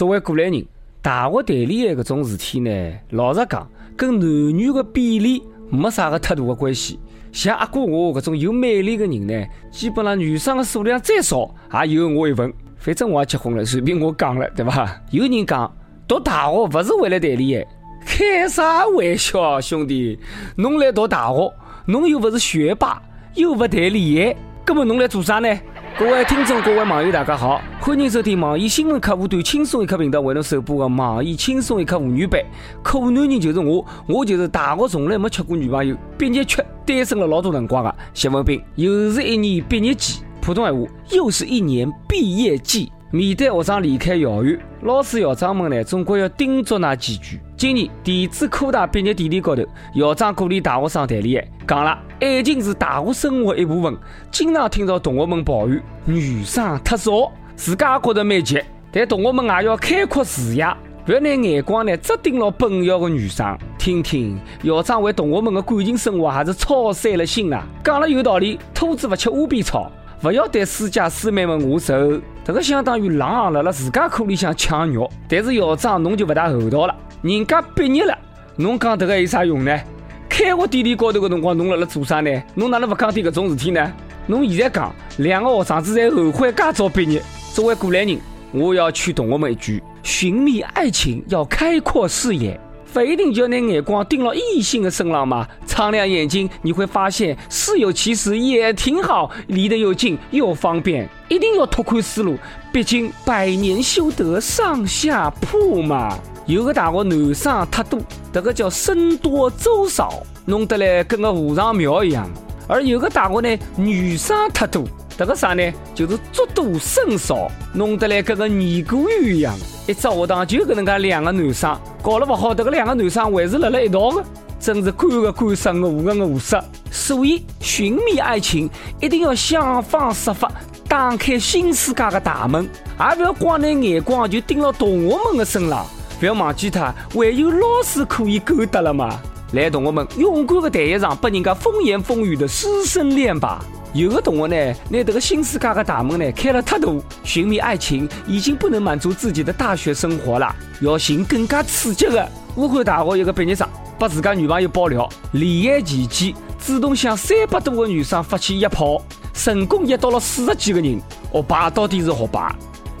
作为过来人，大学谈恋爱搿种事体呢，老实讲，跟男女的比例没啥个太大的关系。像阿哥我搿种有魅力的人呢，基本上女生的数量再少，也有我一份。反正我也结婚了，随便我讲了，对吧？有人讲读大学不是为了谈恋爱，开啥玩笑，兄弟！侬来读大学，侬又不是学霸，又不谈恋爱，根本侬来做啥呢？各位听众，各位网友，大家好，欢迎收听网易新闻客户端轻松一刻频道为侬首播的网易轻松一刻妇女版。可男人就是我，我就是大学从来没吃过女朋友，毕业却单身了老多辰光的谢文斌。又是一年毕业季，普通闲话，又是一年毕业季。面对学生离开校园，老师校长们呢，总归要叮嘱那几句。今年电子科大毕业典礼高头，校长鼓励大学生谈恋爱，讲了爱情是大学生活一部分。经常听到同学们抱怨女生太少，自家也觉得蛮急。但同学们也要开阔视野，不要拿眼光呢只盯牢本校的女生。听听校长为同学们的感情生活还是操碎了心啊！讲了有道理，兔子不吃窝边草。不要对师姐师妹们下手，这个相当于狼辣辣自家口里向抢肉。但是校长侬就不大厚道了，人家毕业了，侬讲这个有啥用呢？开学典礼高头的辰光，侬辣辣做啥呢？侬哪能不讲点搿种事体呢？侬现在讲两个学生子在后悔介早毕业，作为过来人，我要劝同学们一句：寻觅爱情要开阔视野。不一定就要拿眼光盯到异性的身上嘛，敞亮眼睛，你会发现事有其实也挺好，离得又近又方便。一定要拓宽思路，毕竟百年修得上下铺嘛。有个大学男生太多，这个叫僧多粥少，弄得来跟个和尚庙一样；而有个大学呢，女生太多。这个啥呢？就是捉多生少，弄得来跟个尼姑院一样。一只学堂就搿能介两个男生，搞了不好，这个两个男生还是辣辣一道的，真是干个干生，饿个饿死。所以寻觅爱情，一定要想方设法打开新世界的大门，也不要光拿眼光就盯到同学们的身上，不要忘记他还有老师可以勾搭了嘛。来，同学们，勇敢的谈一场被人家风言风语的师生恋吧。有个同学呢，拿这个新世界的大门呢开了太大，寻觅爱情已经不能满足自己的大学生活了，要寻更加刺激的。武汉大学一个毕业生把自家女朋友爆料，恋爱期间主动向三百多个女生发起约炮，成功约到了四十几个人。学霸到底是学霸，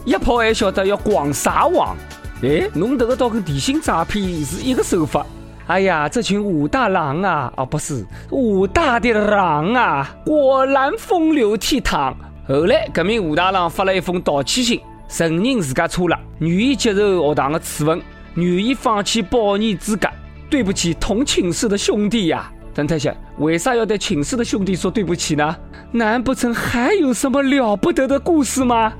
约炮还晓得要广撒网。哎，侬这个倒跟电信诈骗是一个手法。哎呀，这群武大郎啊，哦，不是武大的郎啊，果然风流倜傥。后来，这名武大郎发了一封道歉信，承认自家错了，愿意接受学堂的处分，愿意放弃保研资格。对不起，同寝室的兄弟呀！邓太学，为啥要对寝室的兄弟说对不起呢？难不成还有什么了不得的故事吗？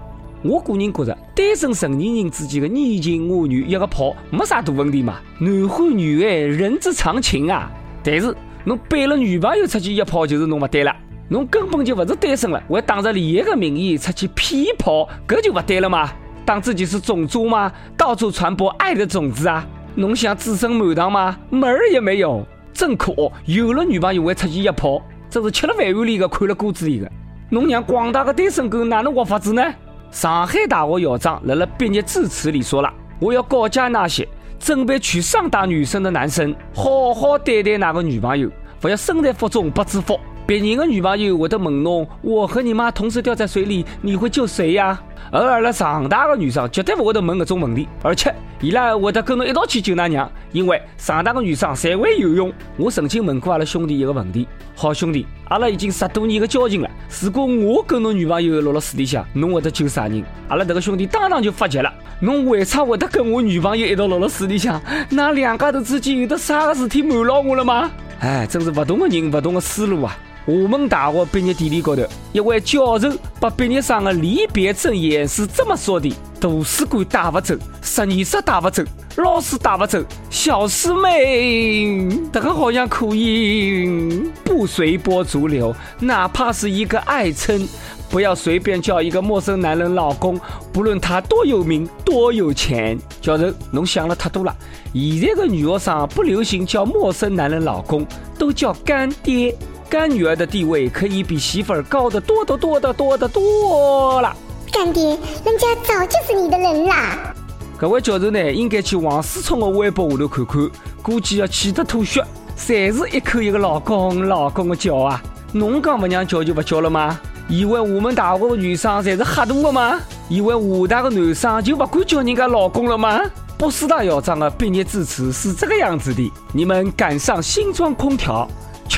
我个人觉着，单身成年人之间的你情我愿，一个泡没啥大问题嘛。男欢女爱，人之常情啊。但是，侬背了女朋友出去一泡，就是侬不对了。侬根本就不是单身了，还当着恋爱的名义出去骗炮，搿就不对了嘛。当自己是种族吗？到处传播爱的种子啊？侬想子孙满堂吗？门儿也没有。真可恶！有了女朋友还出去一泡，这是吃了饭碗里的，看了锅子里的。侬让广大的单身狗哪能活法子呢？上海大学校长在了毕业致辞里说了：“我要告诫那些准备娶上大女生的男生，好好对待那个女朋友，不要身在福中不知福。别人的女朋友会得问侬：我和你妈同时掉在水里，你会救谁呀？”而阿拉上大的女生绝对不会得问搿种问题，而且伊拉会得跟侬一道去救㑚娘，因为上当的女生侪会游泳。我曾经问过阿拉兄弟一个问题：好兄弟，阿拉已经十多年的交情了，如果我跟侬女朋友落了水里向，侬会得救啥人？阿拉这个兄弟当场就发急了：侬为啥会得跟我女朋友一道落了水里向？那两家头之间有的啥个事体瞒牢我了吗？哎，真是不同的人，不同的思路啊！厦门大学毕业典礼高头，一位教授把毕业生的离别赠言是这么说的：图书馆带不走，实验室带不走，老师带不走，小师妹，这个好像可以不随波逐流，哪怕是一个爱称，不要随便叫一个陌生男人老公，不论他多有名多有钱。教授，侬想了太多了，现在的女学生不流行叫陌生男人老公，都叫干爹。干女儿的地位可以比媳妇儿高得多得多得多得多了。干爹，人家早就是你的人啦。各位教授呢，应该去王思聪的微博下头看看，估计要气得吐血。侪是一口一个老公老公的叫啊！侬讲不让叫就不叫了吗？以为我们大学的女生侪是黑大的吗？以为武大的男生就不敢叫人家老公了吗？博士大校长的毕业致辞是这个样子的：你们赶上新装空调，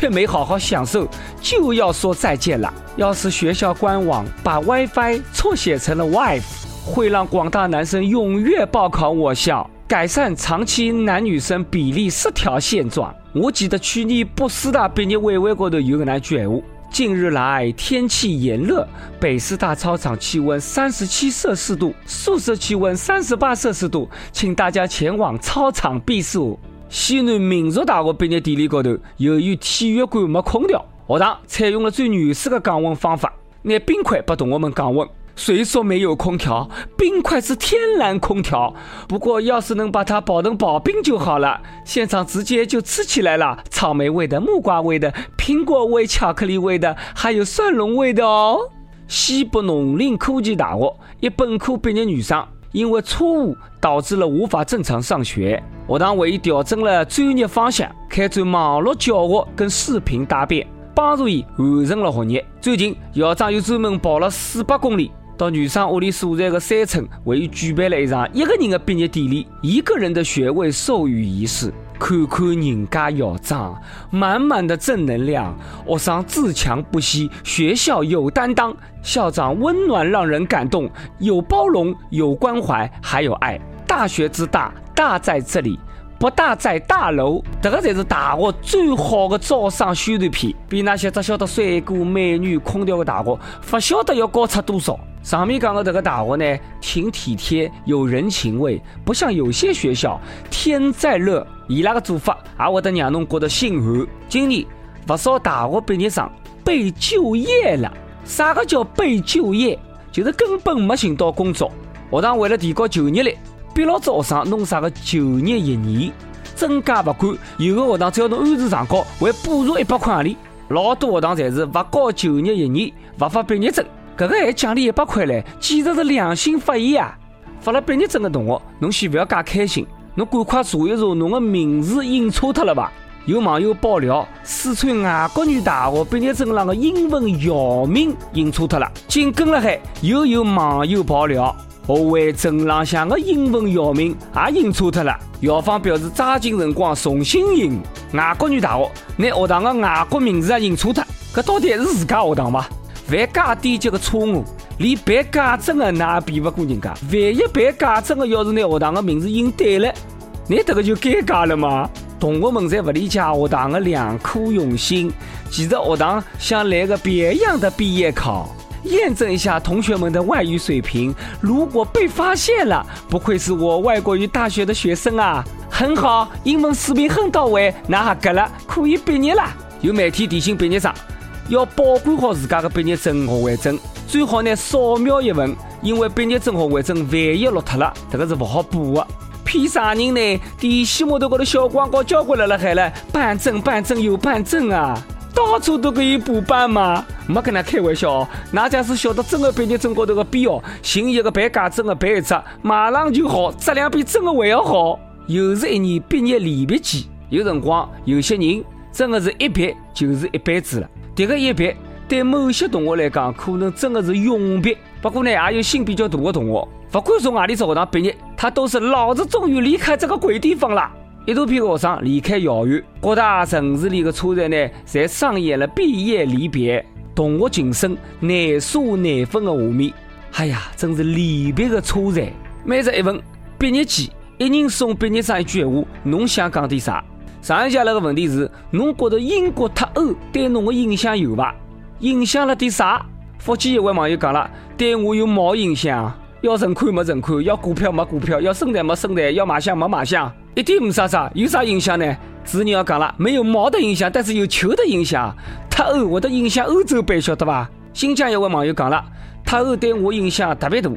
却没好好享受，就要说再见了。要是学校官网把 WiFi 错写成了 wife，会让广大男生踊跃报考我校，改善长期男女生比例失调现状。我记得去年博士大毕业晚会高头有个那句话：近日来天气炎热，北师大操场气温三十七摄氏度，宿舍气温三十八摄氏度，请大家前往操场避暑。西南民族大学毕业典礼高头，由于体育馆没空调，学堂采用了最原始的降温方法，拿冰块把同学们降温。谁说没有空调？冰块是天然空调。不过要是能把它保成保冰就好了，现场直接就吃起来了。草莓味的、木瓜味的、苹果味、巧克力味的，还有蒜蓉味的哦。西北农林科技大学一本科毕业女生，因为错误导致了无法正常上学，学堂为伊调整了专业方向，开展网络教学跟视频答辩，帮助伊完成了学业。最近校长又专门跑了四百公里。到女生屋里所在的山村，为伊举办了一场一个人的毕业典礼，一个人的学位授予仪式。看看人家校长，满满的正能量，学生自强不息，学校有担当，校长温暖让人感动，有包容，有关怀，还有爱。大学之大，大在这里，不大在大楼。这个才是大学最好的招生宣传片，比那些只晓得帅哥美女、空调的大学，不晓得要高出多少。上面讲的这个大学呢，挺体贴，有人情味，不像有些学校，天再热，伊拉个做法也会得让侬觉得心寒。今年不少大学毕业生被就业了。啥个叫被就业？就是根本没寻到工作。学堂为了提高就业率，逼老子学生弄啥个就业一年，真假不管。有个学堂只要侬按时上岗，会补助一百块洋钿。老多学堂才是不搞就业一年，不发毕业证。搿个还奖励一百块嘞，简直是良心发现啊！发了毕业证的同学，侬先不要介开心，侬赶快查一查侬的名字印错脱了吧？有网友爆料，四川外国语大学毕业证上的英文校名印错脱了。紧跟了海，又有网友爆料，学位证朗向的英文校名也印错脱了。校方表示抓紧辰光重新印。外国语大学拿学堂的外国名字也印错脱，搿到底是自家学堂吗？犯介低级的错误，连办假证的那也比不过人家。万一办假证的要是拿学堂的名字印对了，你这个就尴尬了吗？同学们侪不理解学堂的良苦用心，其实学堂想来个别样的毕业考，验证一下同学们的外语水平。如果被发现了，不愧是我外国语大学的学生啊，很好，英文水平很到位，那合格了，可以毕业了。有媒体提醒毕业生。要保管好自家的毕业证、学位证，最好呢扫描一份，因为毕业证、学位证万一落脱了，这个是不好补的。骗啥人呢？电线木头高头小广告交关了了海了，办证办证又办证啊，到处都可以补办嘛。没跟他开玩笑，那假是晓得真的毕业证高头的编号，寻一个办假证的办一只，马上就好，质量比真的还要好。又是一年毕业离别季，有辰光有些人真的是一别就是一辈子了。这个一别对某些同学来讲，可能真的是永别。不过呢，也有心比较大的同学，不管从哪里只学堂毕业，他都是老子终于离开这个鬼地方了。一大批学生离开校园，各大城市里的车站呢，侪上演了毕业离别、同学情深难舍难分的画面。哎呀，真是离别的车站。每日一问，毕业季，一人送毕业生一句闲话，侬想讲点啥？上一下那个问题是：侬觉得英国脱欧对侬的影响有伐？影响了点啥？福建一位网友讲了：对我有毛影响？要存款没存款，要股票没股票，要生财没生财，要买相没买相，一点没啥啥，有啥影响呢？主人要讲了：没有毛的影响，但是有球的影响。脱欧我的影响欧洲杯，晓得伐？新疆一位网友讲了：脱欧对我影响特别大，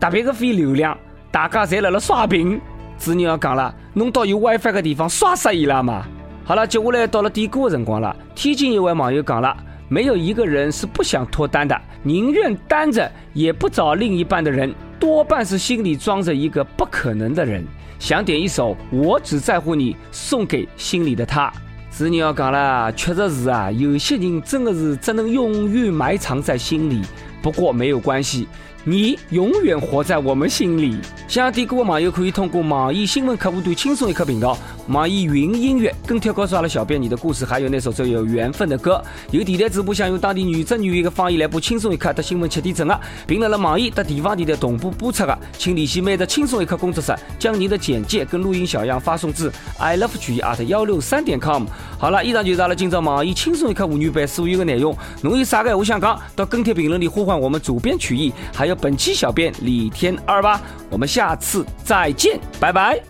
特别的费流量，大家侪辣辣刷屏。主人要讲了，弄到有 WiFi 的地方刷死伊拉嘛。好了，接下来到了点歌的辰光了。天津一位网友讲了，没有一个人是不想脱单的，宁愿单着也不找另一半的人。多半是心里装着一个不可能的人。想点一首《我只在乎你》，送给心里的他。子女要讲了，确实是啊，有些人真的是只能永远埋藏在心里。不过没有关系。你永远活在我们心里。想点歌的网友可以通过网易新闻客户端“轻松一刻”频道、网易云音乐跟帖告诉阿拉小编你的故事，还有那首最有缘分的歌。有电台主播想用当地原汁原味的方言来播《轻松一刻》的新闻七点整啊，并辣辣网易的地方电台同步播出的，请联系每日《轻松一刻》工作室，将您的简介跟录音小样发送至 i love 曲艺 at 幺六三点 com。好了，以上就是阿拉今朝网易《轻松一刻》妇女版所有的内容。侬有啥个话想讲，到跟帖评论里呼唤我们主编曲艺，还有有本期小编李天二吧。我们下次再见，拜拜。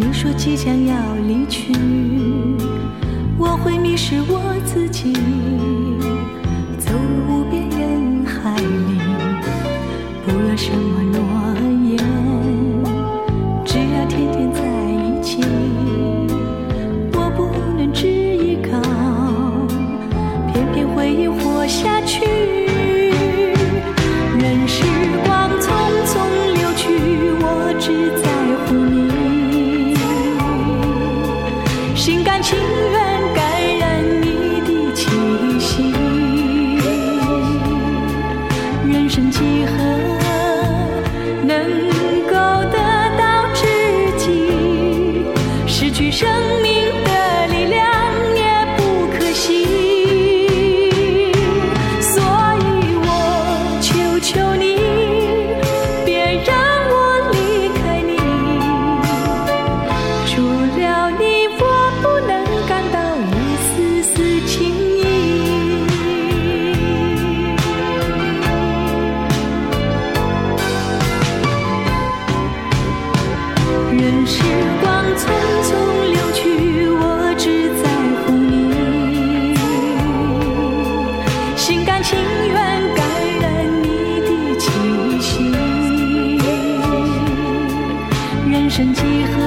你说即将要离去我会迷失我自己。情愿感染你的气息。人生几何